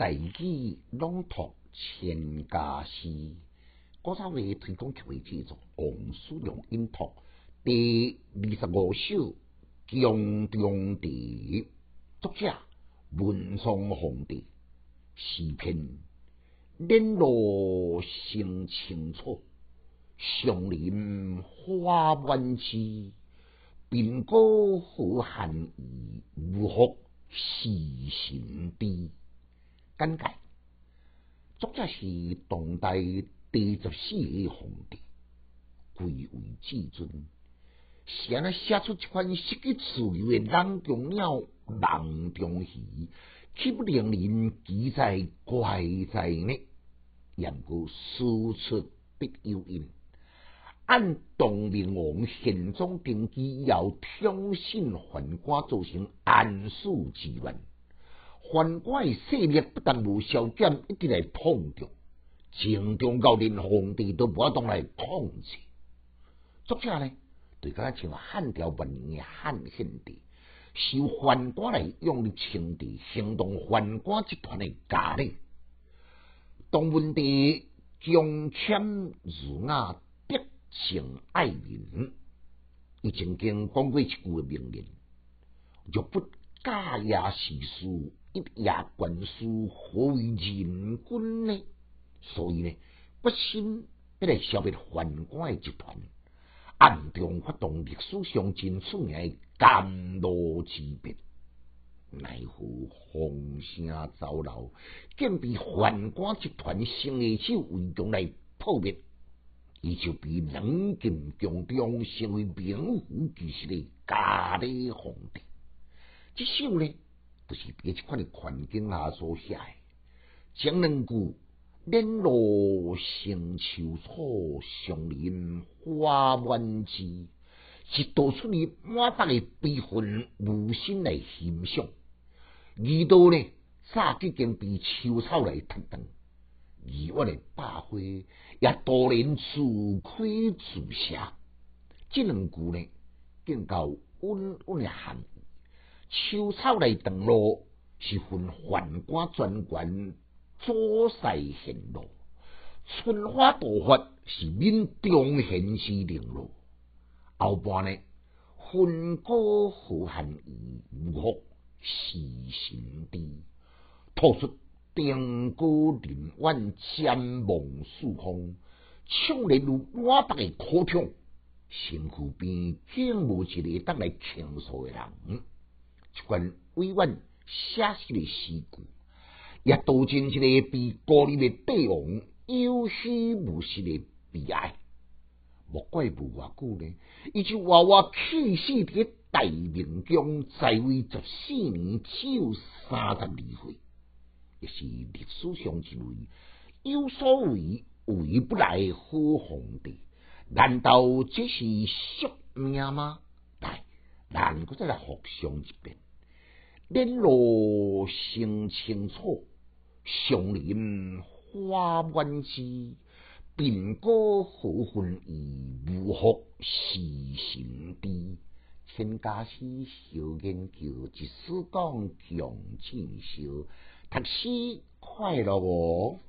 大器朗读千家诗，古早味推广曲为制作王叔良音读第二十五首《江中地》，作者文松皇帝，诗篇莲落生青草，上林花满枝，鬓高好汉衣，无福时神低。简介，作者是唐代第十四个皇帝，贵为至尊。是安尼写出一款失去自由的人中鸟、人中鱼，岂不令人奇在怪在呢？言过师出必有因。按唐明王宪宗定基，要挑衅宦官，造成安史之乱。宦官的势力不但无消减，一直来膨胀，从中到连皇帝都无法当来控制。作者呢，对个像汉朝末年的汉献帝，受宦官来用的称帝，行动宦官集团的家呢。唐文帝将谦儒雅，德性爱民，伊曾经讲过一句名言：若不假也时书。一夜官书何为人君呢？所以呢，不心要来消灭宦官集团，暗中发动历史上真出名的甘露之变，奈何风声走漏，竟被宦官集团生意手围攻来破灭，伊就被冷禁宫中，成为名副其实的假的皇帝。这首呢？就是伫一款的环境下所写的，江南句莲落生秋草，上林花满枝，是道出你满腹的悲愤无心来欣赏。二道呢，早已经被秋草来吞断，而我的百花也多年自开自谢。这两句呢，更较温温的含义。秋草来登路，是分宦官专权左势行路；春花大发是民中贤士领路。后半呢，分歌好汉衣，无福时神低，吐出定歌林苑，瞻望四方，唱来如满腹的苦痛，身躯边竟无一个当来倾诉的人。一关委婉写实的诗句，也道尽一个被孤立的帝王有虚无实的悲哀。莫怪无偌久呢，伊就娃娃去世伫大明宫在位十四年，只有三十二岁，也是历史上一位有所谓为不来好皇帝。难道这是宿命吗？来，咱搁再来复诵一遍。莲落生青草，上林花满枝。鬓高何分衣，无福时神低。千家诗小研究，一书讲强进修，读书快乐哦。